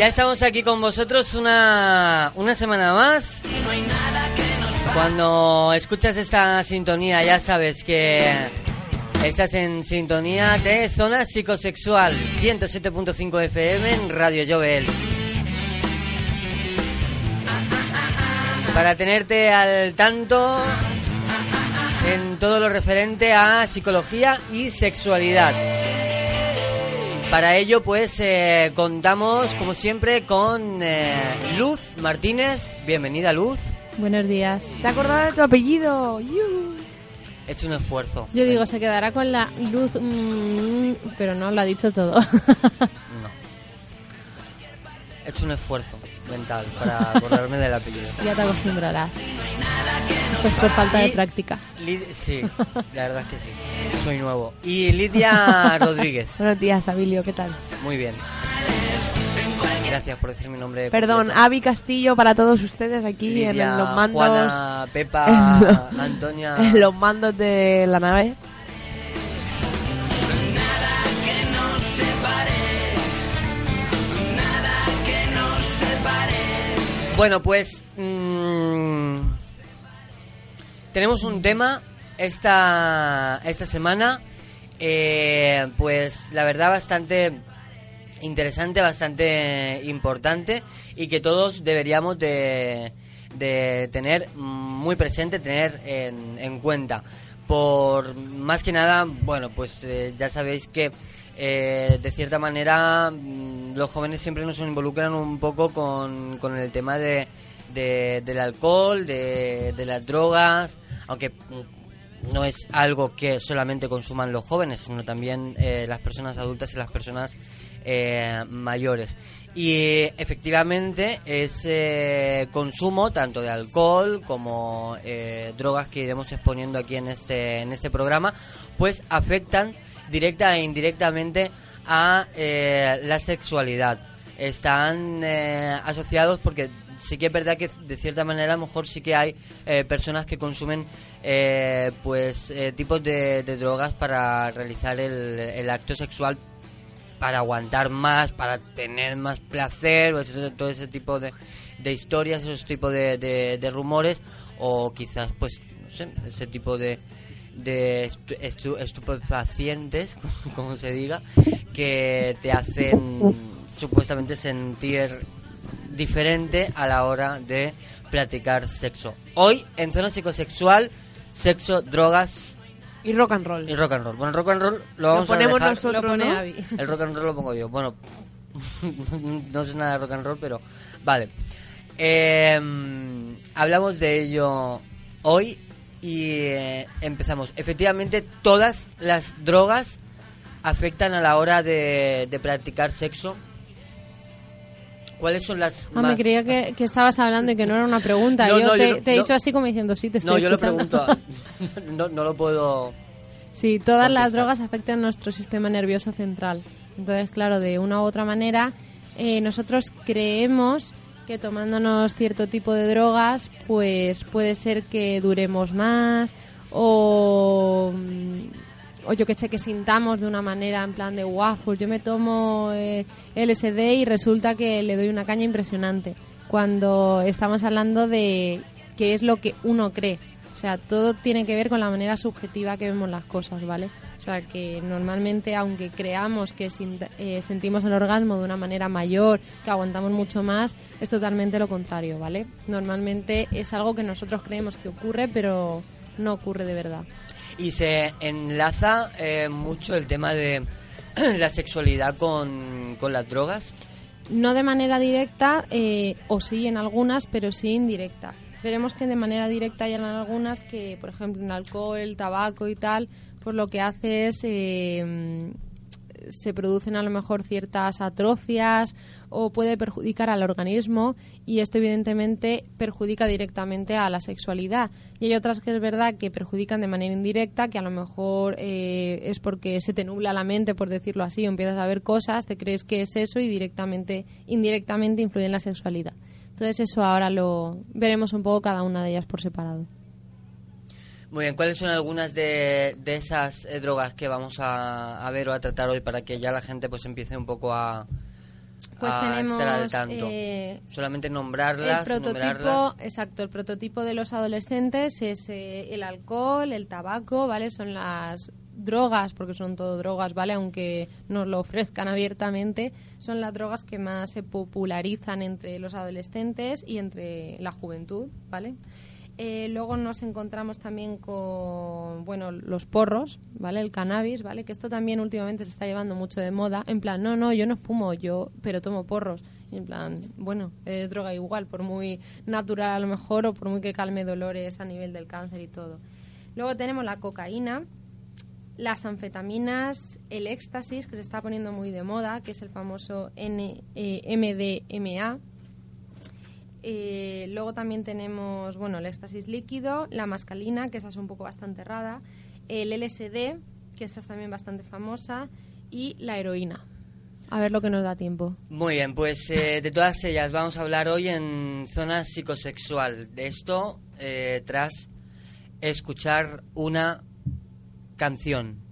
Ya estamos aquí con vosotros una, una semana más. Cuando escuchas esta sintonía ya sabes que estás en sintonía de Zona Psicosexual 107.5 FM en Radio Jovels. Para tenerte al tanto en todo lo referente a psicología y sexualidad. Para ello, pues eh, contamos, como siempre, con eh, Luz Martínez. Bienvenida, Luz. Buenos días. ¿Te acordado de tu apellido? He hecho un esfuerzo. Yo digo, se quedará con la luz, mm, pero no, lo ha dicho todo. He hecho un esfuerzo mental para acordarme del apellido. Ya te acostumbrarás. Pues por falta de práctica. sí, la verdad es que sí. Soy nuevo. Y Lidia Rodríguez. Buenos días, Abilio, ¿qué tal? Muy bien. Gracias por decir mi nombre. Perdón, Avi Castillo para todos ustedes aquí en los mandos. Juana, Pepa, Antonia. En los mandos de la nave. Bueno, pues mmm, tenemos un tema esta, esta semana, eh, pues la verdad bastante interesante, bastante importante y que todos deberíamos de, de tener muy presente, tener en, en, cuenta. Por más que nada, bueno, pues eh, ya sabéis que eh, de cierta manera mm, los jóvenes siempre nos involucran un poco con, con el tema de, del alcohol, de, de las drogas, aunque mm, no es algo que solamente consuman los jóvenes, sino también eh, las personas adultas y las personas eh, mayores. Y efectivamente ese consumo tanto de alcohol como eh, drogas que iremos exponiendo aquí en este, en este programa, pues afectan directa e indirectamente a eh, la sexualidad. Están asociados porque sí que es verdad que de cierta manera a lo mejor sí que hay personas que consumen pues tipos de, de, drogas para realizar el, el acto sexual para aguantar más, para tener más placer, pues todo ese tipo de, de historias, esos tipos de, de, rumores, o quizás, pues, no sé, ese tipo de, de estupefacientes, como se diga, que te hacen supuestamente sentir diferente a la hora de practicar sexo. Hoy, en zona psicosexual, sexo, drogas, y rock and roll. Y rock and roll. Bueno, rock and roll lo vamos lo ponemos a dejar. nosotros, ¿Lo ¿no? El rock and roll lo pongo yo. Bueno, no sé nada de rock and roll, pero vale. Eh, hablamos de ello hoy y eh, empezamos. Efectivamente, todas las drogas afectan a la hora de, de practicar sexo. ¿Cuáles son las ah, más... me creía que, que, estabas hablando y que no era una pregunta. No, yo no, te, yo no, te he dicho así como diciendo, sí, te estoy No, yo lo escuchando. pregunto. no, no lo puedo... Sí, todas contestar. las drogas afectan nuestro sistema nervioso central. Entonces, claro, de una u otra manera, eh, nosotros creemos que tomándonos cierto tipo de drogas, pues puede ser que duremos más o, mm, o yo que sé, que sintamos de una manera en plan de, wow, pues yo me tomo eh, LSD y resulta que le doy una caña impresionante. Cuando estamos hablando de qué es lo que uno cree. O sea, todo tiene que ver con la manera subjetiva que vemos las cosas, ¿vale? O sea, que normalmente, aunque creamos que eh, sentimos el orgasmo de una manera mayor, que aguantamos mucho más, es totalmente lo contrario, ¿vale? Normalmente es algo que nosotros creemos que ocurre, pero no ocurre de verdad. Y se enlaza eh, mucho el tema de la sexualidad con, con las drogas. No de manera directa, eh, o sí en algunas, pero sí indirecta. Veremos que de manera directa hay en algunas que, por ejemplo, en alcohol, tabaco y tal, pues lo que hace es eh, se producen a lo mejor ciertas atrofias o puede perjudicar al organismo y esto evidentemente perjudica directamente a la sexualidad. Y hay otras que es verdad que perjudican de manera indirecta, que a lo mejor eh, es porque se te nubla la mente, por decirlo así, o empiezas a ver cosas, te crees que es eso y directamente, indirectamente influye en la sexualidad. Entonces eso ahora lo veremos un poco cada una de ellas por separado. Muy bien, ¿cuáles son algunas de, de esas eh, drogas que vamos a, a ver o a tratar hoy para que ya la gente pues empiece un poco a, Pues a tenemos estar al tanto? eh, Solamente el nombrarlas, prototipo, enumerarlas. exacto, el prototipo de los adolescentes es eh, el alcohol, el tabaco, ¿vale? Son las drogas, porque son todo drogas, ¿vale? Aunque nos lo ofrezcan abiertamente, son las drogas que más se popularizan entre los adolescentes y entre la juventud, ¿vale? Eh, luego nos encontramos también con, bueno, los porros, ¿vale? El cannabis, ¿vale? Que esto también últimamente se está llevando mucho de moda. En plan, no, no, yo no fumo, yo, pero tomo porros. En plan, bueno, es droga igual, por muy natural a lo mejor o por muy que calme dolores a nivel del cáncer y todo. Luego tenemos la cocaína, las anfetaminas, el éxtasis, que se está poniendo muy de moda, que es el famoso N, eh, MDMA. Eh, luego también tenemos, bueno, el éxtasis líquido, la mascalina, que esa es un poco bastante rara, el LSD, que esa es también bastante famosa, y la heroína. A ver lo que nos da tiempo. Muy bien, pues eh, de todas ellas vamos a hablar hoy en zona psicosexual. De esto eh, tras escuchar una canción.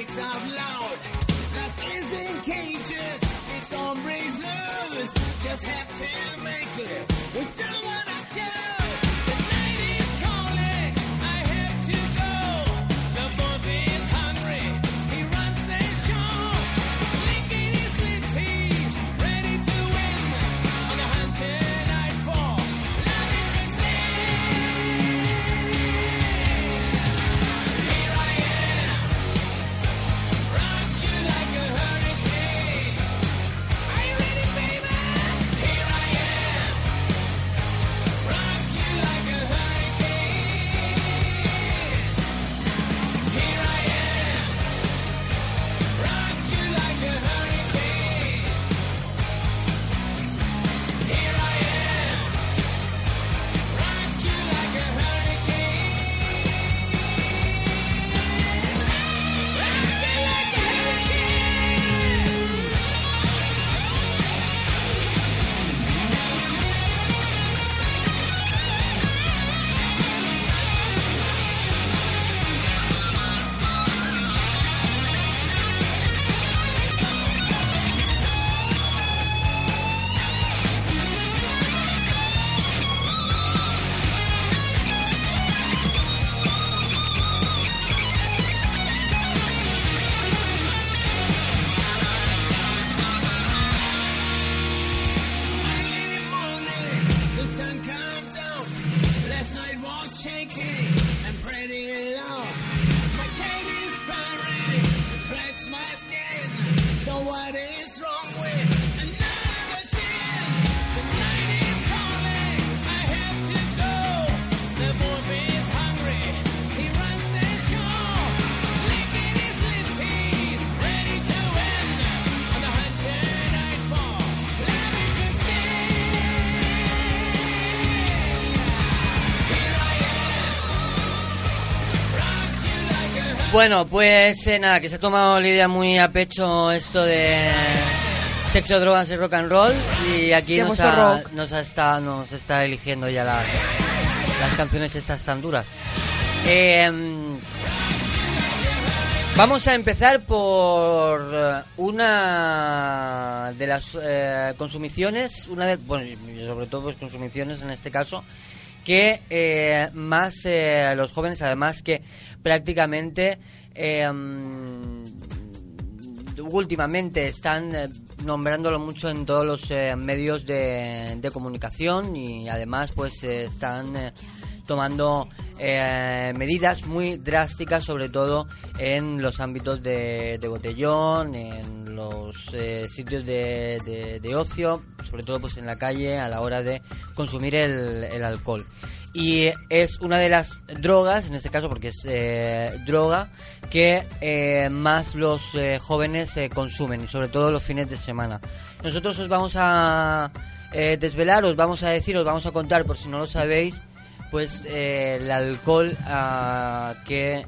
Breaks out loud. Lust is in cages, it's breaks loose. Just have to make it with someone I choose. Bueno, pues eh, nada, que se ha tomado Lidia muy a pecho esto de sexo, drogas y rock and roll y aquí nos ha, nos, ha está, nos está eligiendo ya las, las canciones estas tan duras. Eh, vamos a empezar por eh, una de las eh, consumiciones, una de, bueno, sobre todo pues consumiciones en este caso, que eh, más eh, los jóvenes, además que prácticamente mm, últimamente están eh, nombrándolo mucho en todos los eh, medios de, de comunicación y además pues eh, están eh, tomando eh, medidas muy drásticas sobre todo en los ámbitos de, botellón en los sitios de, de- de ocio sobre todo pues en la calle a la hora de consumir el, el alcohol y es una de las drogas, en este caso porque es eh, droga, que eh, más los eh, jóvenes eh, consumen, sobre todo los fines de semana. Nosotros os vamos a eh, desvelar, os vamos a decir, os vamos a contar, por si no lo sabéis, pues eh, el alcohol a que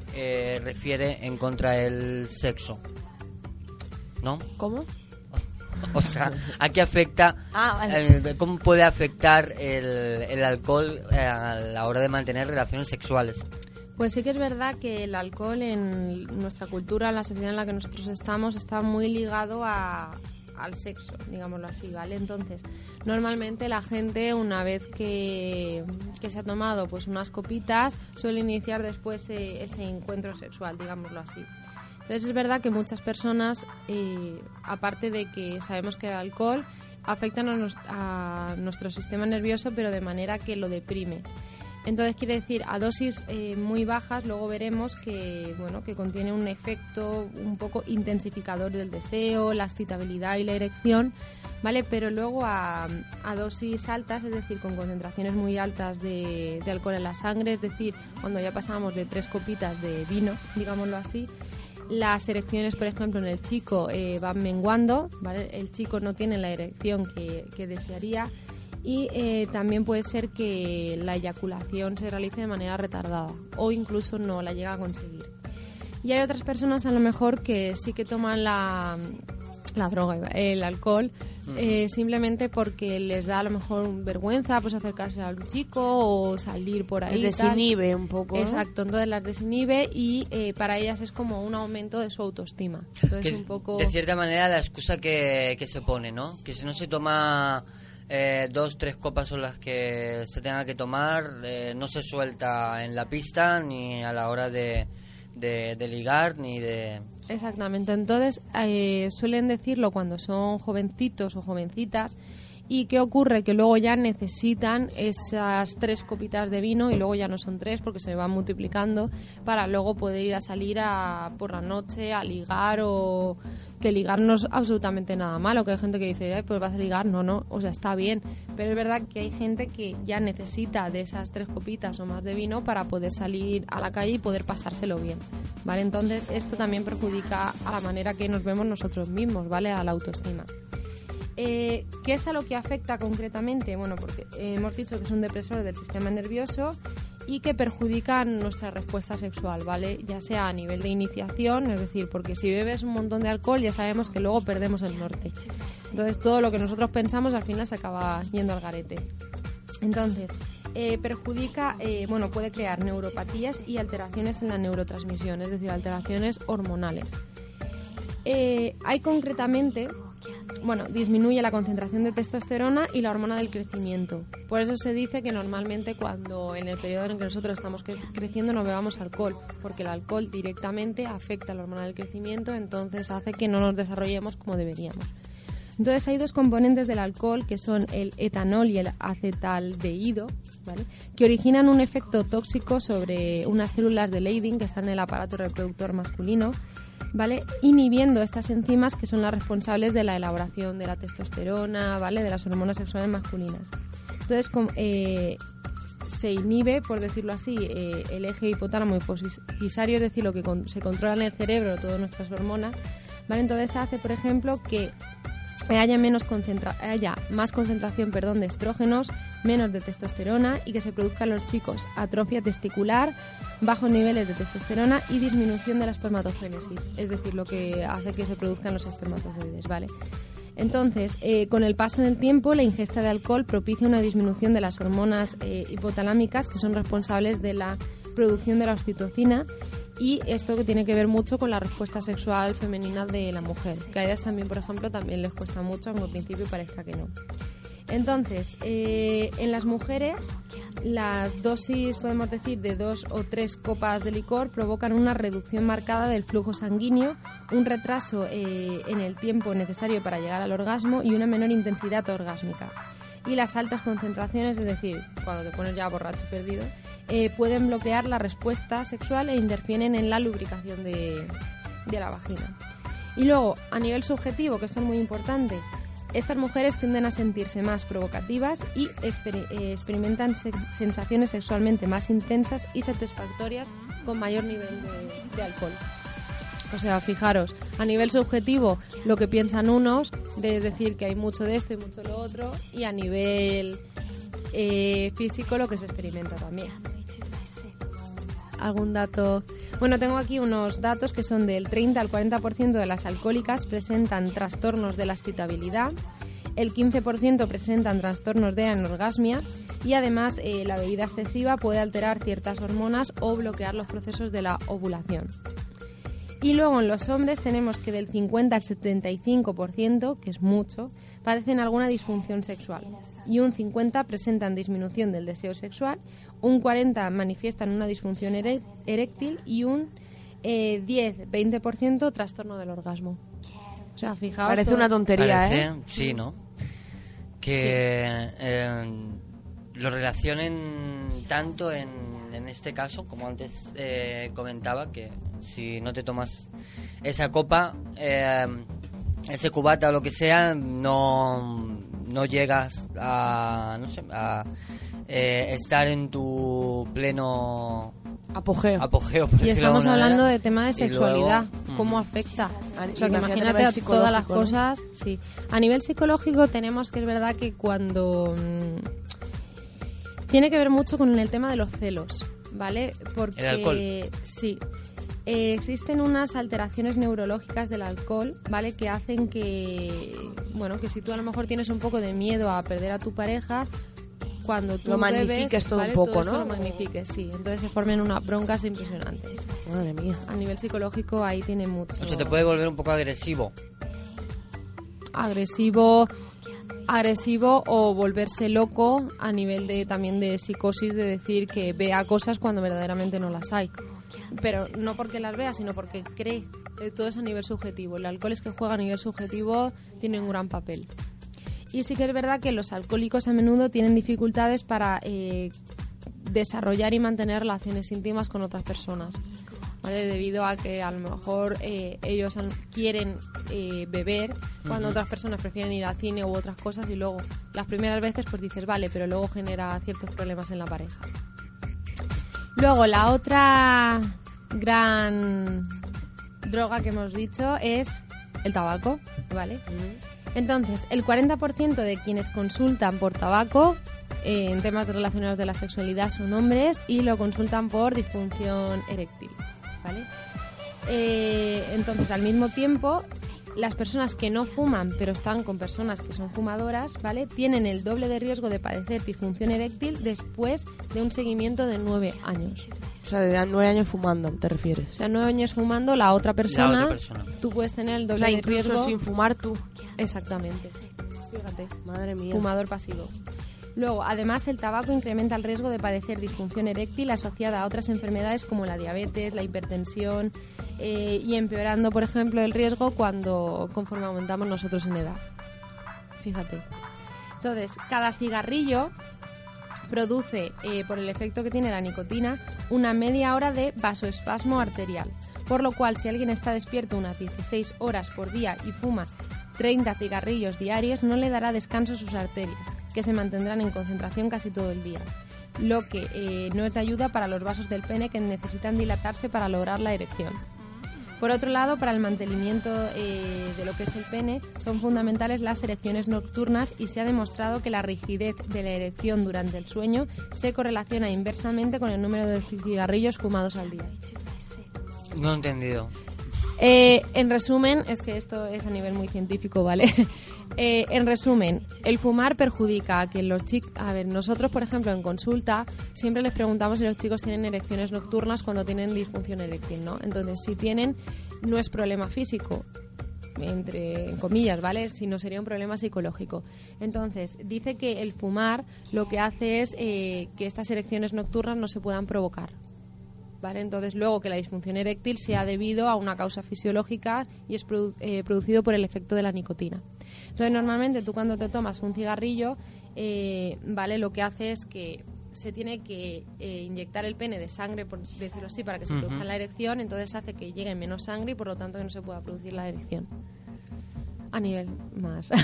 refiere en contra del sexo. ¿No? ¿Cómo? O sea, ¿a qué afecta? Ah, vale. eh, ¿Cómo puede afectar el, el alcohol eh, a la hora de mantener relaciones sexuales? Pues sí que es verdad que el alcohol en nuestra cultura, en la sociedad en la que nosotros estamos, está muy ligado a- al sexo, digámoslo así, ¿vale? Entonces, normalmente la gente una vez que, que se ha tomado pues unas copitas suele iniciar después eh, ese encuentro sexual, digámoslo así. Entonces es verdad que muchas personas, eh, aparte de que sabemos que el alcohol afecta a, nuestro sistema nervioso, pero de manera que lo deprime. Entonces quiere decir a dosis eh, muy bajas luego veremos que bueno que contiene un efecto un poco intensificador del deseo, la excitabilidad y la erección, vale, pero luego a, a dosis altas, es decir, con concentraciones muy altas de, de alcohol en la sangre, es decir, cuando ya pasamos de tres copitas de vino, digámoslo así, las erecciones, por ejemplo, en el chico eh, van menguando. El chico no tiene la erección que, que desearía y eh, también puede ser que la eyaculación se realice de manera retardada o incluso no la llega a conseguir. Y hay otras personas a lo mejor que sí que toman la, la droga, el alcohol, eh, simplemente porque les da a lo mejor vergüenza pues acercarse a un chico o salir por ahí. Les tal. desinhibe un poco. Exacto, entonces las desinhibe y eh, para ellas es como un aumento de su autoestima. Entonces Que es, un poco... de cierta manera la excusa que, que se pone, ¿no? Que si no se toma eh, dos, tres copas son las que se tenga que tomar, eh, no se suelta en la pista ni a la hora de, de, de ligar ni de... Exactamente, entonces eh, suelen decirlo cuando son jovencitos o jovencitas y qué ocurre que luego ya necesitan esas tres copitas de vino y luego ya no son tres porque se van multiplicando para luego poder ir a salir a, por la noche a ligar o que ligar no es absolutamente nada malo, que hay gente que dice, "Ay, pues vas a ligar, no, no, o sea, está bien, pero es verdad que hay gente que ya necesita de esas tres copitas o más de vino para poder salir a la calle y poder pasárselo bien, ¿vale? Entonces esto también perjudica a la manera que nos vemos nosotros mismos, ¿vale? A la autoestima. Eh, ¿Qué es a lo que afecta concretamente? Bueno, porque hemos dicho que es un depresor del sistema nervioso y que perjudica nuestra respuesta sexual, ¿vale? Ya sea a nivel de iniciación, es decir, porque si bebes un montón de alcohol ya sabemos que luego perdemos el norte. Entonces todo lo que nosotros pensamos al final se acaba yendo al garete. Entonces, eh, perjudica, eh, bueno, puede crear neuropatías y alteraciones en la neurotransmisión, es decir, alteraciones hormonales. Hay concretamente, bueno, disminuye la concentración de testosterona y la hormona del crecimiento. Por eso se dice que normalmente cuando en el periodo en que nosotros estamos cre- creciendo no bebamos alcohol, porque el alcohol directamente afecta a la hormona del crecimiento, entonces hace que no nos desarrollemos como deberíamos. Entonces hay dos componentes del alcohol que son el etanol y el acetaldehído, ¿vale? que originan un efecto tóxico sobre unas células de Leydig que están en el aparato reproductor masculino, ¿vale? inhibiendo estas enzimas que son las responsables de la elaboración de la testosterona, ¿vale? de las hormonas sexuales masculinas. Entonces, eh, se inhibe, por decirlo así, eh, el eje hipotálamo hipofisario, es decir, lo que se controla en el cerebro, todas nuestras hormonas. ¿vale? Entonces hace, por ejemplo, que haya, menos concentra haya más concentración perdón, de estrógenos, menos de testosterona y que se produzca en los chicos atrofia testicular, bajos niveles de testosterona y disminución de la espermatogénesis, es decir, lo que hace que se produzcan los espermatozoides, ¿vale? Entonces, eh, con el paso del tiempo, la ingesta de alcohol propicia una disminución de las hormonas eh, hipotalámicas que son responsables de la producción de la oxitocina y esto que tiene que ver mucho con la respuesta sexual femenina de la mujer, que a ellas también, por ejemplo, también les cuesta mucho, aunque al principio parezca que no. Entonces, eh, en las mujeres, las dosis, podemos decir, de dos o tres copas de licor provocan una reducción marcada del flujo sanguíneo, un retraso eh, en el tiempo necesario para llegar al orgasmo y una menor intensidad orgásmica. Y las altas concentraciones, es decir, cuando te pones ya borracho perdido, eh, pueden bloquear la respuesta sexual e interfieren en la lubricación de, de la vagina. Y luego, a nivel subjetivo, que esto es muy importante, estas mujeres tienden a sentirse más provocativas y eh, experimentan se- sensaciones sexualmente más intensas y satisfactorias con mayor nivel de, de alcohol. O sea, fijaros, a nivel subjetivo lo que piensan unos, de decir que hay mucho de esto y mucho lo otro, y a nivel eh, físico lo que se experimenta también. ¿Algún dato? Bueno, tengo aquí unos datos que son del 30 al 40% de las alcohólicas presentan trastornos de la excitabilidad, el 15% presentan trastornos de anorgasmia y además eh, la bebida excesiva puede alterar ciertas hormonas o bloquear los procesos de la ovulación. Y luego en los hombres tenemos que del 50 al 75%, que es mucho, padecen alguna disfunción sexual. Y un 50 presentan disminución del deseo sexual, un 40 manifiestan una disfunción eréctil y un eh, 10-20% trastorno del orgasmo. O sea, fijaos. Parece todo- una tontería, Parece, ¿eh? sí, ¿no? Que eh, lo relacionen tanto en, en este caso, como antes eh, comentaba, que si no te tomas esa copa, eh, ese cubata o lo que sea, no, no llegas a, no sé, a eh, estar en tu pleno Apogeo. apogeo. por Y estamos hablando manera. de tema de luego, sexualidad, mm, cómo afecta. A- O sea, que imagínate a todas las cosas. Sí. A nivel psicológico tenemos que es verdad que cuando... mm, tiene que ver mucho con el tema de los celos, ¿vale? Porque... El alcohol. Sí. Eh, existen unas alteraciones neurológicas del alcohol, ¿vale? Que hacen que, bueno, que si tú a lo mejor tienes un poco de miedo a perder a tu pareja, cuando tú Lo bebes, magnifiques todo un poco, ¿no? Lo magnifiques, sí. Entonces se forman unas broncas impresionantes. Madre mía. A nivel psicológico ahí tiene mucho. O sea, te puede volver un poco agresivo. agresivo agresivo o volverse loco a nivel de también de psicosis de decir que vea cosas cuando verdaderamente no las hay pero no porque las vea sino porque cree Eh, todo es a nivel subjetivo el alcohol es que juega a nivel subjetivo tiene un gran papel y sí que es verdad que los alcohólicos a menudo tienen dificultades para eh, desarrollar y mantener relaciones íntimas con otras personas ¿vale? debido a que a lo mejor eh, ellos quieren eh, beber cuando otras personas prefieren ir al cine u otras cosas y luego las primeras veces pues dices vale pero luego genera ciertos problemas en la pareja luego la otra gran droga que hemos dicho es el tabaco vale entonces el 40% de quienes consultan por tabaco eh, en temas relacionados de la sexualidad son hombres y lo consultan por disfunción eréctil ¿vale? Eh, entonces, al mismo tiempo, las personas que no fuman, pero están con personas que son fumadoras, ¿vale? Tienen el doble de riesgo de padecer disfunción eréctil después de un seguimiento de nueve años. O sea, de nueve años fumando, ¿te O refieres? sea, nueve años fumando, la otra persona, persona. tú puedes tener el O doble sea, de incluso riesgo. sin fumar tú. Exactamente. Fíjate. Madre mía. Fumador pasivo. Luego, además, el tabaco incrementa el riesgo de padecer disfunción eréctil asociada a otras enfermedades como la diabetes, la hipertensión eh, y empeorando, por ejemplo, el riesgo cuando conforme aumentamos nosotros en edad. Fíjate. Entonces, cada cigarrillo produce, eh, por el efecto que tiene la nicotina, una media hora de vasoespasmo arterial. Por lo cual, si alguien está despierto unas 16 horas por día y fuma 30 cigarrillos diarios, no le dará descanso a sus arterias, que se mantendrán en concentración casi todo el día. Lo que eh, no es de ayuda para los vasos del pene que necesitan dilatarse para lograr la erección. Por otro lado, para el mantenimiento eh, de lo que es el pene, son fundamentales las erecciones nocturnas y se ha demostrado que la rigidez de la erección durante el sueño se correlaciona inversamente con el número de cigarrillos fumados al día. No he entendido. Eh, en resumen, es que esto es a nivel muy científico, ¿vale? Eh, en resumen, el fumar perjudica a que los chicos... A ver, nosotros, por ejemplo, en consulta, siempre les preguntamos si los chicos tienen erecciones nocturnas cuando tienen disfunción eréctil, ¿no? Entonces, si tienen, no es problema físico, entre comillas, ¿vale? Sino sería un problema psicológico. Entonces, dice que el fumar lo que hace es eh, que estas erecciones nocturnas no se puedan provocar. ¿Vale? Entonces, luego que la disfunción eréctil sea debido a una causa fisiológica y es produ- eh, producido por el efecto de la nicotina. Entonces, normalmente tú cuando te tomas un cigarrillo, eh, ¿vale? Lo que hace es que se tiene que eh, inyectar el pene de sangre, por decirlo así, para que se produzca la erección, entonces hace que llegue menos sangre y por lo tanto que no se pueda producir la erección. A nivel más.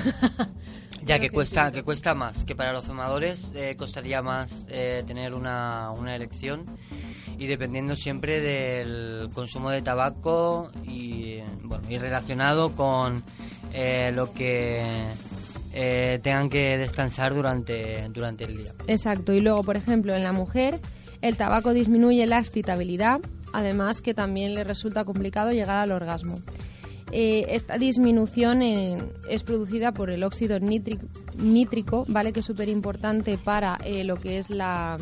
Ya que cuesta, que cuesta más, que para los fumadores eh, costaría más eh, tener una, una elección y dependiendo siempre del consumo de tabaco y bueno y relacionado con eh, lo que eh, tengan que descansar durante durante el día. Exacto. Y luego, por ejemplo, en la mujer, el tabaco disminuye la excitabilidad, además que también le resulta complicado llegar al orgasmo. Eh, esta disminución es producida por el óxido nítrico, ¿vale? Que es súper importante para eh, lo que es la,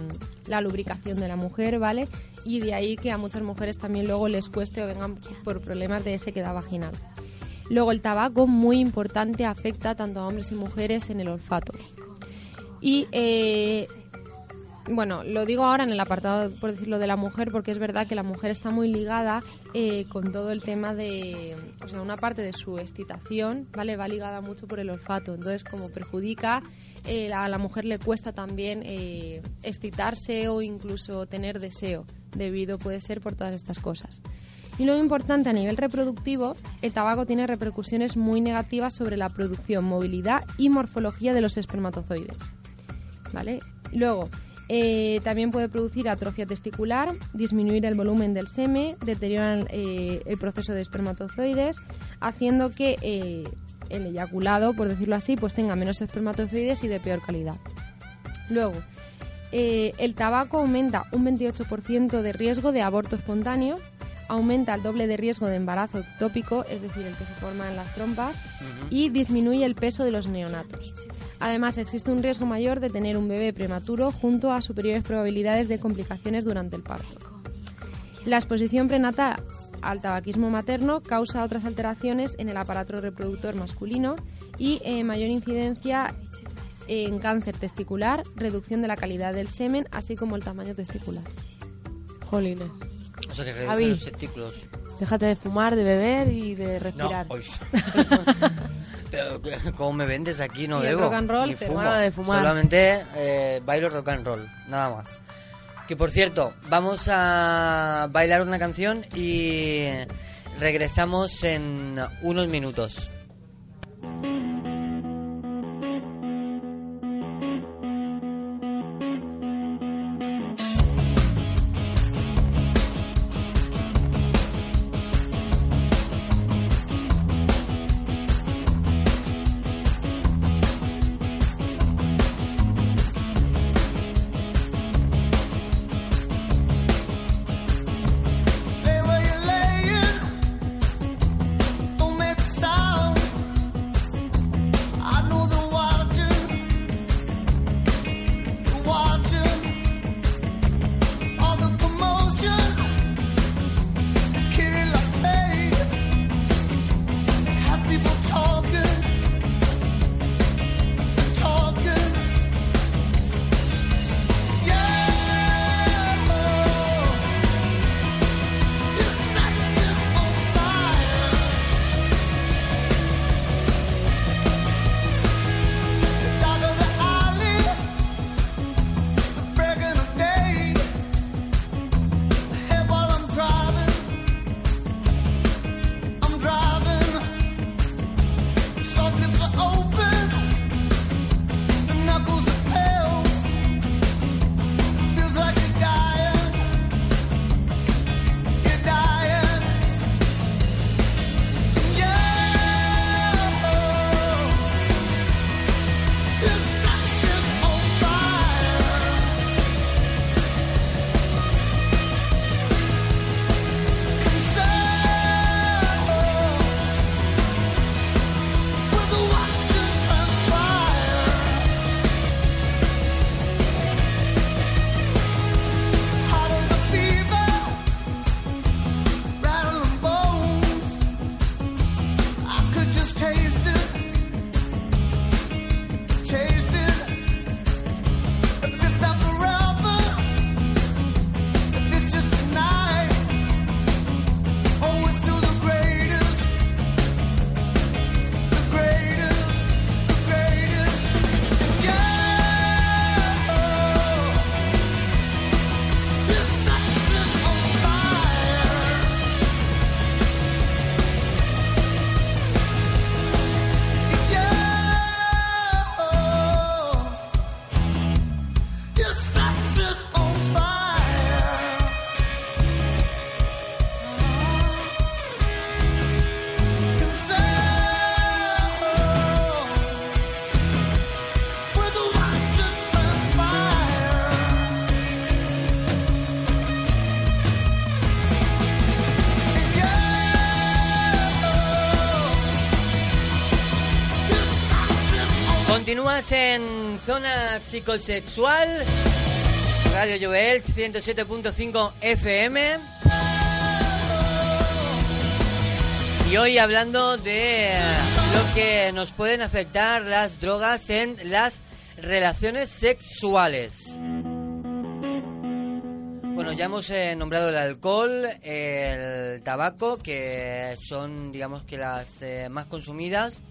la lubricación de la mujer, ¿vale? Y de ahí que a muchas mujeres también luego les cueste o vengan por problemas de sequedad vaginal. Luego el tabaco, muy importante, afecta tanto a hombres y mujeres en el olfato. Y eh, bueno, lo digo ahora en el apartado, por decirlo, de la mujer, porque es verdad que la mujer está muy ligada eh, con todo el tema de, o sea, una parte de su excitación, ¿vale? Va ligada mucho por el olfato. Entonces, como perjudica, eh, a la mujer le cuesta también eh, excitarse o incluso tener deseo, debido puede ser por todas estas cosas. Y lo importante a nivel reproductivo, el tabaco tiene repercusiones muy negativas sobre la producción, movilidad y morfología de los espermatozoides. ¿Vale? Luego, eh, también puede producir atrofia testicular, disminuir el volumen del seme, deterioran eh, el proceso de espermatozoides, haciendo que eh, el eyaculado, por decirlo así, pues tenga menos espermatozoides y de peor calidad. Luego, el tabaco aumenta un 28% de riesgo de aborto espontáneo, aumenta el doble de riesgo de embarazo ectópico, es decir, el que se forma en las trompas, y disminuye el peso de los neonatos. Además, existe un riesgo mayor de tener un bebé prematuro junto a superiores probabilidades de complicaciones durante el parto. La exposición prenatal al tabaquismo materno causa otras alteraciones en el aparato reproductor masculino y eh, mayor incidencia en cáncer testicular, reducción de la calidad del semen, así como el tamaño testicular. Jolines. O sea que reducen los testículos. Déjate de fumar, de beber y de No, respirar. Pero ¿cómo me vendes aquí? No Y el bebo. rock and roll, ni te fumo. hermano de fumar. Solamente eh, bailo rock and roll, nada más. Que por cierto, vamos a bailar una canción y regresamos en unos minutos. En zona psicosexual, Radio Jovel 107.5 FM. Y hoy hablando de lo que nos pueden afectar las drogas en las relaciones sexuales. Bueno, ya hemos eh, nombrado el alcohol, el tabaco, que son, digamos que las eh, más consumidas.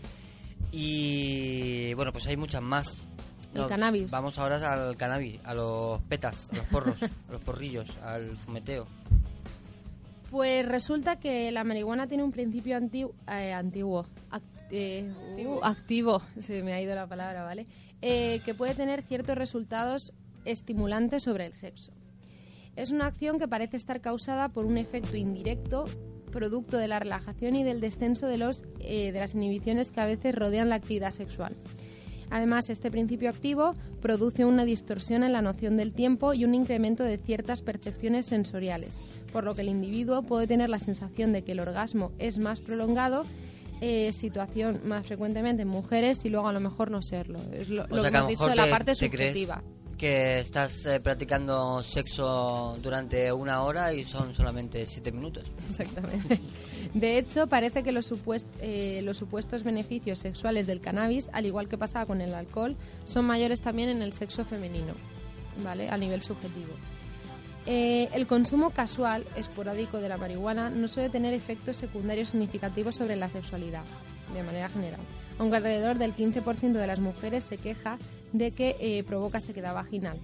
Y bueno, pues hay muchas más. El cannabis. Vamos ahora al cannabis, a los petas, a los porros, a los porrillos, al fumeteo. Pues resulta que la marihuana tiene un principio anti- eh, antiguo, act- eh, uh, activo, se me ha ido la palabra, ¿vale? Eh, que puede tener ciertos resultados estimulantes sobre el sexo. Es una acción que parece estar causada por un efecto indirecto producto de la relajación y del descenso de, los, eh, de las inhibiciones que a veces rodean la actividad sexual. Además, este principio activo produce una distorsión en la noción del tiempo y un incremento de ciertas percepciones sensoriales, por lo que el individuo puede tener la sensación de que el orgasmo es más prolongado, eh, situación más frecuentemente en mujeres y luego a lo mejor no serlo. Es lo, O lo sea que hemos dicho la te- parte crees subjetiva. Que estás eh, practicando sexo durante una hora y son solamente siete minutos. Exactamente. De hecho, parece que los, supuest- eh, los supuestos beneficios sexuales del cannabis, al igual que pasaba con el alcohol, son mayores también en el sexo femenino, ¿vale? A nivel subjetivo. Eh, el consumo casual, esporádico de la marihuana, no suele tener efectos secundarios significativos sobre la sexualidad, de manera general. Aunque alrededor del 15% de las mujeres se queja de que eh, provoca sequedad vaginal.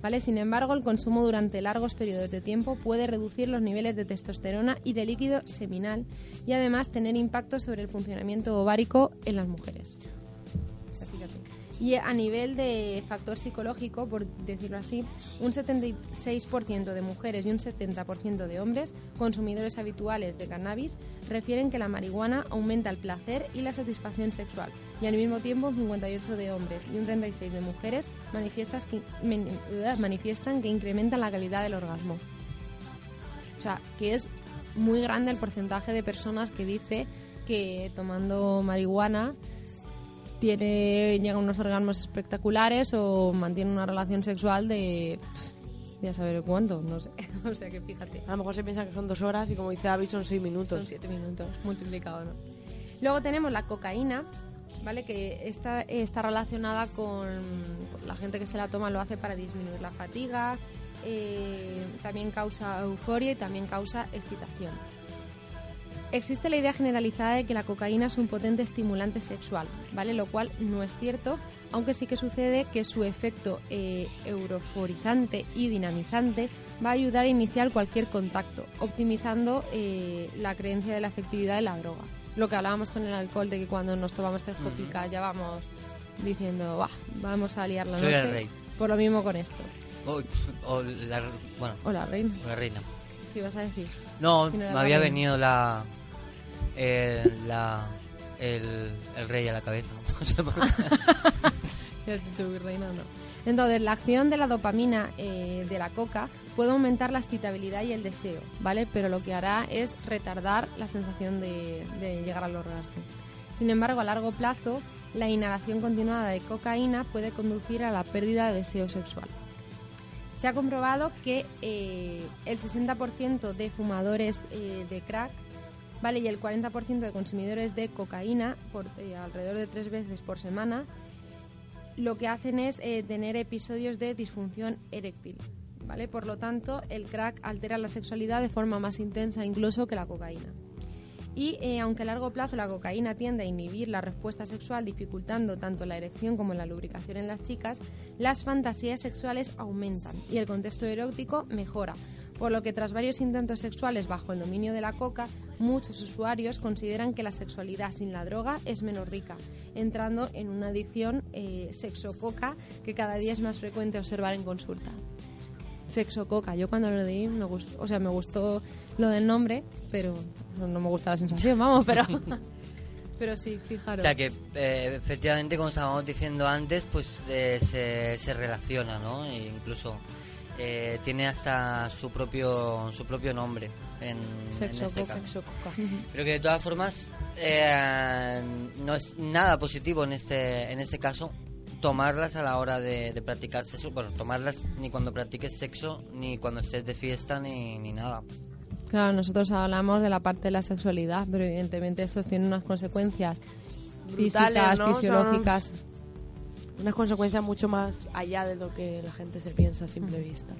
¿Vale? Sin embargo, el consumo durante largos periodos de tiempo puede reducir los niveles de testosterona y de líquido seminal y además tener impacto sobre el funcionamiento ovárico en las mujeres. Y a nivel de factor psicológico, por decirlo así, un 76% de mujeres y un 70% de hombres consumidores habituales de cannabis refieren que la marihuana aumenta el placer y la satisfacción sexual. Y al mismo tiempo, un 58% de hombres y un 36% de mujeres men- manifiestan que incrementan la calidad del orgasmo. O sea, que es muy grande el porcentaje de personas que dice que tomando marihuana tiene llega a unos orgasmos espectaculares o mantiene una relación sexual de ya saber cuánto, no sé. o sea que fíjate. A lo mejor se piensa que son dos horas y como dice David son seis minutos. Son siete minutos multiplicado, ¿no? Luego tenemos la cocaína, ¿vale? Que está, está relacionada con la gente que se la toma, lo hace para disminuir la fatiga, eh, también causa euforia y también causa excitación. Existe la idea generalizada de que la cocaína es un potente estimulante sexual, ¿vale? Lo cual no es cierto, aunque sí que sucede que su efecto eh, euroforizante y dinamizante va a ayudar a iniciar cualquier contacto, optimizando eh, la creencia de la efectividad de la droga. Lo que hablábamos con el alcohol, de que cuando nos tomamos tres copicas ya vamos diciendo, "Buah, vamos a liar la Soy noche. el rey. Por lo mismo con esto. O, o la, bueno, reina. o la reina. ¿Qué ibas a decir? No, Si no era me había venido la, el, el, el rey a la cabeza. Virreina, no. Entonces, la acción de la dopamina eh, de la coca puede aumentar la excitabilidad y el deseo, ¿vale? Pero lo que hará es retardar la sensación de, de llegar al orgasmo. Sin embargo, a largo plazo, la inhalación continuada de cocaína puede conducir a la pérdida de deseo sexual. Se ha comprobado que eh, el 60% de fumadores eh, de crack ¿vale? y el 40% de consumidores de cocaína, por, eh, alrededor de tres veces por semana, lo que hacen es eh, tener episodios de disfunción eréctil. ¿vale? Por lo tanto, el crack altera la sexualidad de forma más intensa incluso que la cocaína. Y eh, aunque a largo plazo la cocaína tiende a inhibir la respuesta sexual, dificultando tanto la erección como la lubricación en las chicas, las fantasías sexuales aumentan y el contexto erótico mejora. Por lo que tras varios intentos sexuales bajo el dominio de la coca, muchos usuarios consideran que la sexualidad sin la droga es menos rica, entrando en una adicción eh, sexo-coca que cada día es más frecuente observar en consulta. Sexo coca. Yo cuando lo leí me gustó, o sea, me gustó lo del nombre, pero no, no me gusta la sensación, vamos, pero pero sí, fijaros. O sea que eh, efectivamente, como estábamos diciendo antes, pues eh, se, se relaciona, ¿no? E incluso eh, tiene hasta su propio su propio nombre en, en Sexo este coca. caso. Sexo coca. Pero que de todas formas eh, no es nada positivo en este en este caso tomarlas a la hora de, de practicar sexo. Bueno, tomarlas ni cuando practiques sexo, ni cuando estés de fiesta, ni, ni nada. Claro, nosotros hablamos de la parte de la sexualidad, pero evidentemente eso tiene unas consecuencias Brutales, físicas, ¿no? Son- fisiológicas. Unas consecuencias mucho más allá de lo que la gente se piensa a simple vista.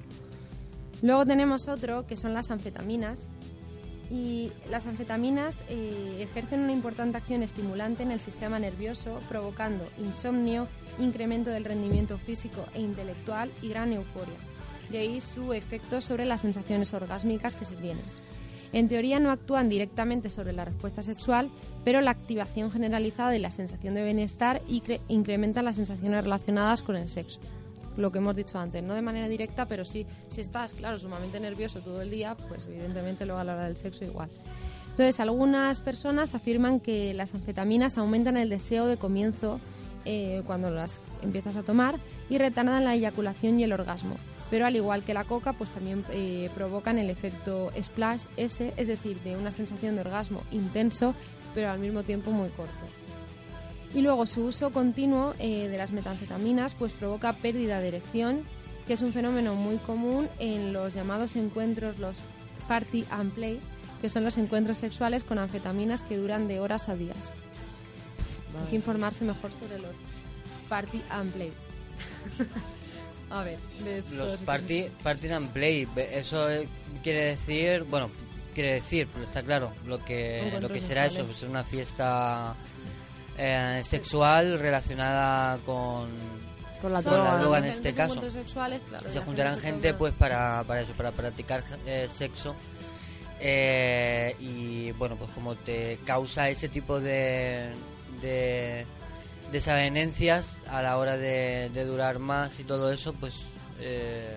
Luego tenemos otro que son las anfetaminas. Y las anfetaminas eh, ejercen una importante acción estimulante en el sistema nervioso, provocando insomnio, incremento del rendimiento físico e intelectual y gran euforia. De ahí su efecto sobre las sensaciones orgásmicas que se tienen. En teoría no actúan directamente sobre la respuesta sexual, pero la activación generalizada y la sensación de bienestar incre- incrementan las sensaciones relacionadas con el sexo lo que hemos dicho antes, no de manera directa, pero sí, si estás, claro, sumamente nervioso todo el día, pues evidentemente luego a la hora del sexo igual. Entonces, algunas personas afirman que las anfetaminas aumentan el deseo de comienzo eh, cuando las empiezas a tomar y retardan la eyaculación y el orgasmo. Pero al igual que la coca, pues también eh, provocan el efecto splash S, es decir, de una sensación de orgasmo intenso, pero al mismo tiempo muy corto. Y luego su uso continuo eh, de las metanfetaminas pues provoca pérdida de erección, que es un fenómeno muy común en los llamados encuentros, los party and play, que son los encuentros sexuales con anfetaminas que duran de horas a días. Hay que informarse mejor sobre los party and play. a ver, de Los party, party and play, eso eh, quiere decir, bueno, quiere decir, pero está claro, lo que, lo que será eso, sexuales. pues una fiesta eh, sexual relacionada con... Con la Son Con la droga. en este caso. encuentros sexuales, claro, se juntarán gente pues para, para eso, para practicar eh, sexo. Eh, y bueno, pues como te causa ese tipo de, de desavenencias a la hora de, durar más y todo eso, pues eh,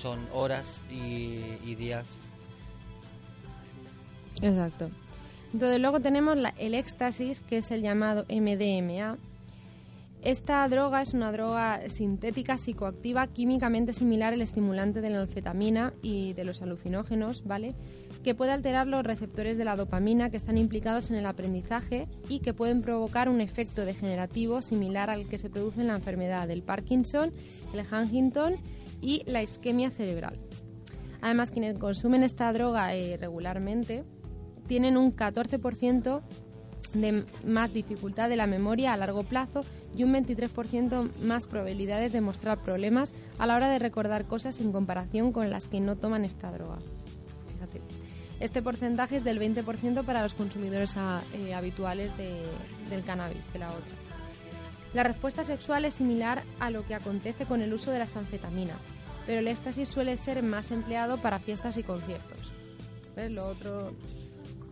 son horas y, y días. Exacto. Entonces luego tenemos la- el éxtasis, que es el llamado MDMA. Esta droga es una droga sintética psicoactiva químicamente similar al estimulante de la anfetamina y de los alucinógenos, ¿vale? Que puede alterar los receptores de la dopamina que están implicados en el aprendizaje y que pueden provocar un efecto degenerativo similar al que se produce en la enfermedad del Parkinson, el Huntington y la isquemia cerebral. Además, quienes consumen esta droga eh, regularmente tienen un 14% de más dificultad de la memoria a largo plazo y un 23% más probabilidades de mostrar problemas a la hora de recordar cosas en comparación con las que no toman esta droga. Este porcentaje es del 20% para los consumidores ah, eh, habituales de- del cannabis, de la otra. La respuesta sexual es similar a lo que acontece con el uso de las anfetaminas, pero el éxtasis suele ser más empleado para fiestas y conciertos. ¿Ves? Lo otro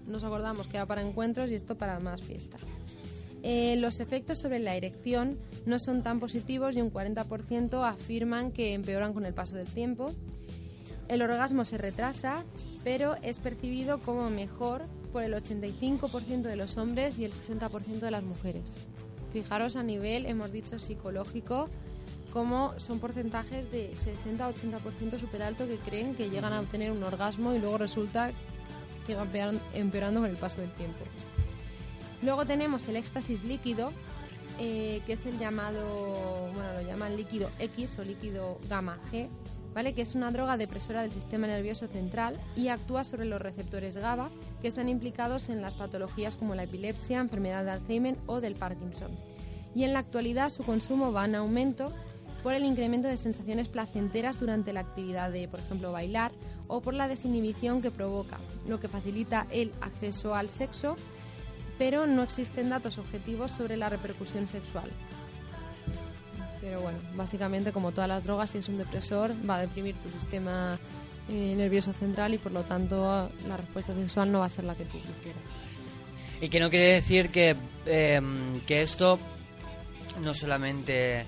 nos acordamos que era para encuentros y esto para más fiestas. Eh, los efectos sobre la erección no son tan positivos y un 40% afirman que empeoran con el paso del tiempo. El orgasmo se retrasa, pero es percibido como mejor por el 85% de los hombres y el 60% de las mujeres. Fijaros a nivel, hemos dicho, psicológico, como son porcentajes de 60-80% súper alto que creen que llegan a obtener un orgasmo y luego resulta que va empeoran- empeorando con el paso del tiempo. Luego tenemos el éxtasis líquido, eh, que es el llamado, bueno, lo llaman líquido X o líquido gamma G, ¿vale? Que es una droga depresora del sistema nervioso central y actúa sobre los receptores GABA que están implicados en las patologías como la epilepsia, enfermedad de Alzheimer o del Parkinson. Y en la actualidad su consumo va en aumento por el incremento de sensaciones placenteras durante la actividad de, por ejemplo, bailar o por la desinhibición que provoca, lo que facilita el acceso al sexo, pero no existen datos objetivos sobre la repercusión sexual. Pero bueno, básicamente como todas las drogas, si es un depresor, va a deprimir tu sistema eh, nervioso central y por lo tanto la respuesta sexual no va a ser la que tú quisieras. Y que no quiere decir que, em, que esto no solamente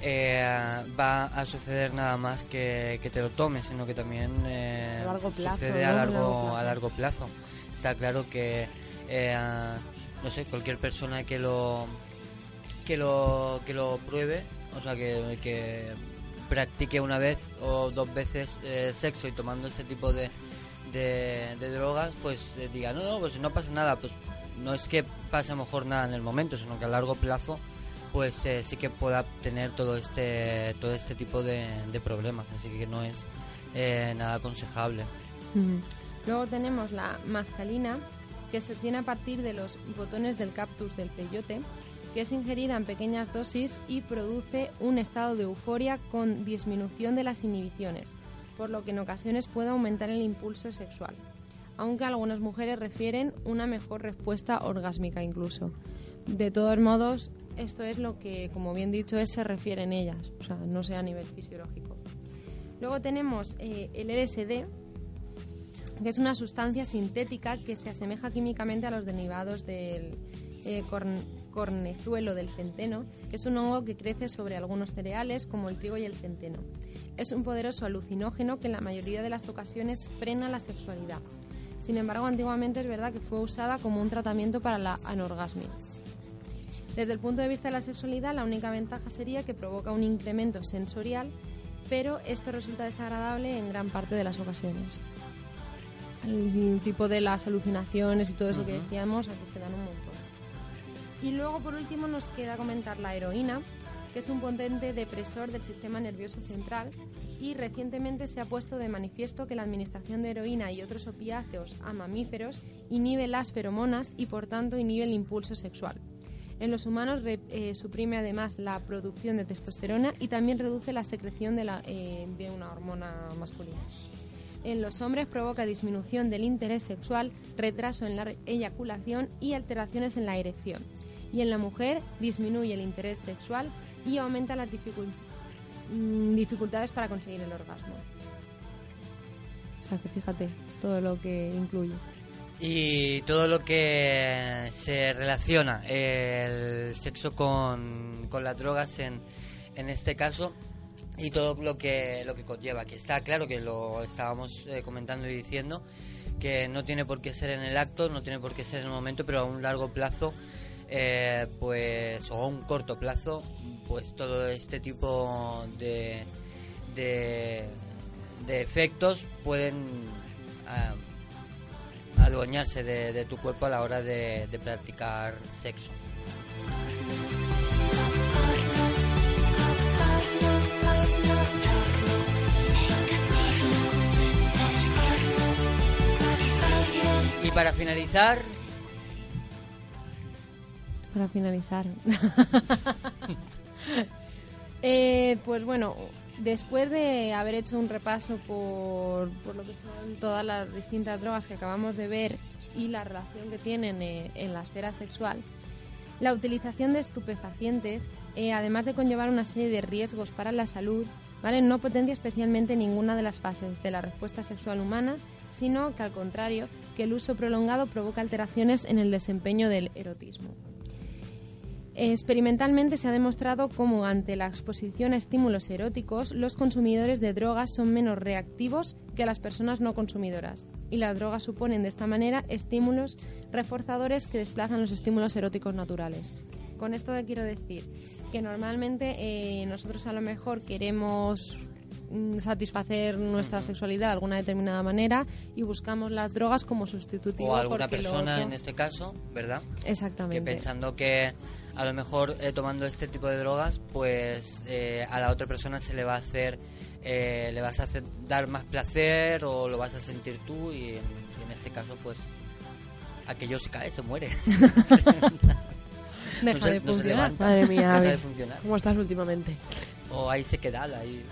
eh, va a suceder nada más que, que te lo tomes, sino que también eh, A largo plazo, sucede ¿no? a largo, largo plazo. a largo plazo. Está claro que, eh, no sé, cualquier persona que lo, que lo, que lo pruebe, o sea, que, que practique una vez o dos veces eh, sexo y tomando ese tipo de, de, drogas, pues eh, diga, no, no, pues no pasa nada, pues no es que pase mejor nada en el momento, sino que a largo plazo pues eh, sí que pueda tener todo este todo este tipo de, de problemas así que no es eh, nada aconsejable. Luego tenemos la mascalina, que se obtiene a partir de los botones del cactus del peyote, que es ingerida en pequeñas dosis y produce un estado de euforia con disminución de las inhibiciones, por lo que en ocasiones puede aumentar el impulso sexual, aunque algunas mujeres refieren una mejor respuesta orgásmica incluso. De todos modos, esto es lo que, como bien dicho, es, se refieren ellas, o sea, no sea a nivel fisiológico. Luego tenemos eh, el LSD, que es una sustancia sintética que se asemeja químicamente a los derivados del eh, cornezuelo del centeno, que es un hongo que crece sobre algunos cereales como el trigo y el centeno. Es un poderoso alucinógeno que en la mayoría de las ocasiones frena la sexualidad. Sin embargo, antiguamente es verdad que fue usada como un tratamiento para la anorgasmia. Desde el punto de vista de la sexualidad, la única ventaja sería que provoca un incremento sensorial, pero esto resulta desagradable en gran parte de las ocasiones. El tipo de las alucinaciones y todo eso que decíamos, aquí se dan un montón. Y luego, por último, nos queda comentar la heroína, que es un potente depresor del sistema nervioso central y recientemente se ha puesto de manifiesto que la administración de heroína y otros opiáceos a mamíferos inhibe las feromonas y por tanto inhibe el impulso sexual. En los humanos eh, suprime además la producción de testosterona y también reduce la secreción eh, de una hormona masculina. En los hombres provoca disminución del interés sexual, retraso en la eyaculación y alteraciones en la erección. Y en la mujer disminuye el interés sexual y aumenta las mm, dificultades para conseguir el orgasmo. O sea que fíjate todo lo que incluye. y todo lo que se relaciona el sexo con, con las drogas en, en este caso y todo lo que lo que conlleva que está claro que lo estábamos eh, comentando y diciendo que no tiene por qué ser en el acto no tiene por qué ser en el momento pero a un largo plazo eh, pues o a un corto plazo pues todo este tipo de de, de efectos pueden ah, adueñarse de, tu cuerpo a la hora de practicar sexo. Y para finalizar, Para finalizar. Eh, pues bueno, después de haber hecho un repaso por, por lo que son todas las distintas drogas que acabamos de ver y la relación que tienen eh, en la esfera sexual, la utilización de estupefacientes, eh, además de conllevar una serie de riesgos para la salud, ¿vale? no potencia especialmente ninguna de las fases de la respuesta sexual humana, sino que al contrario, que el uso prolongado provoca alteraciones en el desempeño del erotismo. Experimentalmente se ha demostrado cómo ante la exposición a estímulos eróticos los consumidores de drogas son menos reactivos que las personas no consumidoras y las drogas suponen de esta manera estímulos reforzadores que desplazan los estímulos eróticos naturales. Con esto que quiero decir que normalmente eh, nosotros a lo mejor queremos mm, satisfacer nuestra sexualidad de alguna determinada manera y buscamos las drogas como sustitutivo o alguna persona otro- en este caso, ¿verdad? Que exactamente pensando que a lo mejor eh, tomando este tipo de drogas, pues eh, a la otra persona se le va a hacer, eh, le vas a hacer dar más placer o lo vas a sentir tú y en, y en este caso, pues aquello se cae, se muere. deja No se- de no se funcionar levanta, Madre mía, deja Avi. de funcionar. ¿Cómo estás últimamente? O ahí se queda, ahí.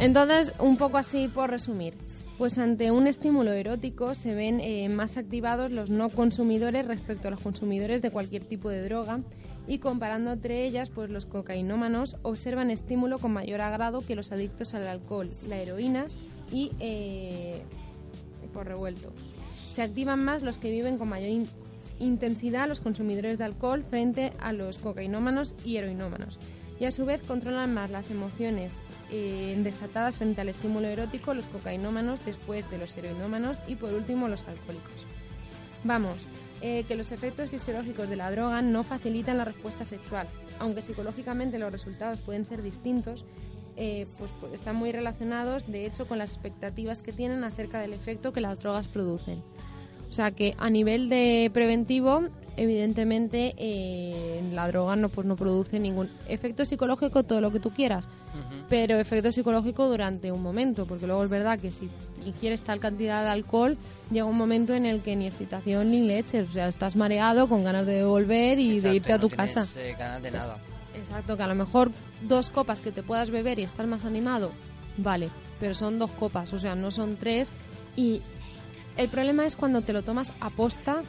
Entonces, un poco así por resumir. Pues ante un estímulo erótico se ven eh, más activados los no consumidores respecto a los consumidores de cualquier tipo de droga y comparando entre ellas, pues los cocainómanos observan estímulo con mayor agrado que los adictos al alcohol, la heroína y eh, por revuelto. Se activan más los que viven con mayor in- intensidad los consumidores de alcohol frente a los cocainómanos y heroinómanos. Y a su vez controlan más las emociones eh, desatadas frente al estímulo erótico los cocainómanos después de los heroinómanos y por último los alcohólicos. Vamos, eh, que los efectos fisiológicos de la droga no facilitan la respuesta sexual, aunque psicológicamente los resultados pueden ser distintos, eh, pues, pues están muy relacionados de hecho con las expectativas que tienen acerca del efecto que las drogas producen. O sea que a nivel de preventivo, evidentemente eh, la droga no, pues no produce ningún efecto psicológico, todo lo que tú quieras, pero efecto psicológico durante un momento, porque luego es verdad que si ingieres tal cantidad de alcohol, llega un momento en el que ni excitación ni leches, o sea, estás mareado con ganas de volver y de irte a no tu tienes, casa. eh, ganas de nada. Exacto, que a lo mejor dos copas que te puedas beber y estar más animado, vale, pero son dos copas, o sea, no son tres. Y el problema es cuando te lo tomas a posta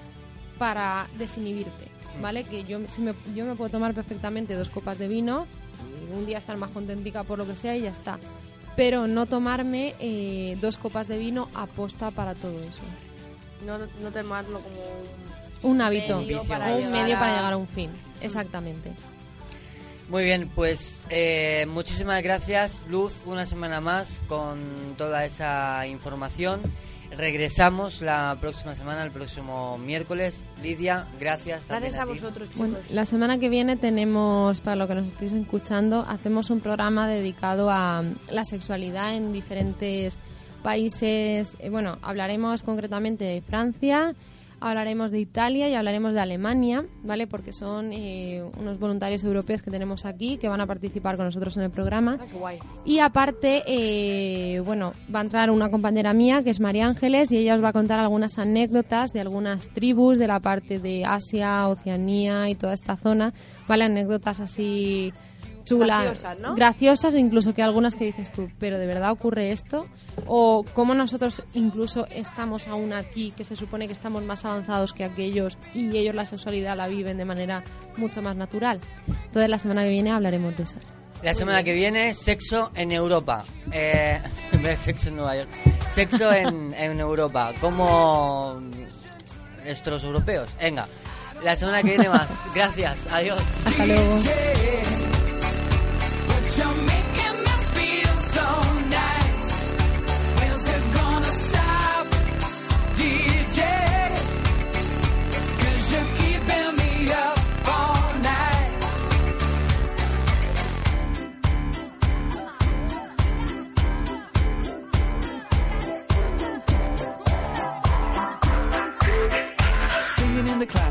para desinhibirte, ¿vale? Que yo, si me, yo me puedo tomar perfectamente dos copas de vino, y un día estar más contentica por lo que sea y ya está. Pero no tomarme eh, dos copas de vino a posta para todo eso. No, no tomarlo como un... Un hábito, medio para un medio para llegar a un fin. Exactamente. Muy bien, pues eh, muchísimas gracias Luz, una semana más con toda esa información. Regresamos la próxima semana, el próximo miércoles. Lidia, gracias. Gracias a vosotros, chicos. Bueno, la semana que viene tenemos, para lo que nos estéis escuchando, hacemos un programa dedicado a la sexualidad en diferentes países. Eh, Bueno, hablaremos concretamente de Francia, hablaremos de Italia y hablaremos de Alemania, ¿vale? Porque son eh, unos voluntarios europeos que tenemos aquí que van a participar con nosotros en el programa. Ah, qué guay. Y aparte, eh, bueno, va a entrar una compañera mía que es María Ángeles y ella os va a contar algunas anécdotas de algunas tribus de la parte de Asia, Oceanía y toda esta zona, ¿vale? Anécdotas así chulas, Graciosas, ¿no? graciosas, incluso que algunas que dices tú, pero ¿de verdad ocurre esto? O cómo nosotros incluso estamos aún aquí, que se supone que estamos más avanzados que aquellos y ellos la sexualidad la viven de manera mucho más natural. Entonces la semana que viene hablaremos de eso. La semana que viene, sexo en Europa. Eh, sexo en Nueva York. Sexo en, en Europa. Como nuestros europeos. Venga, la semana que viene más. Gracias, adiós. Hasta luego. Jamaica.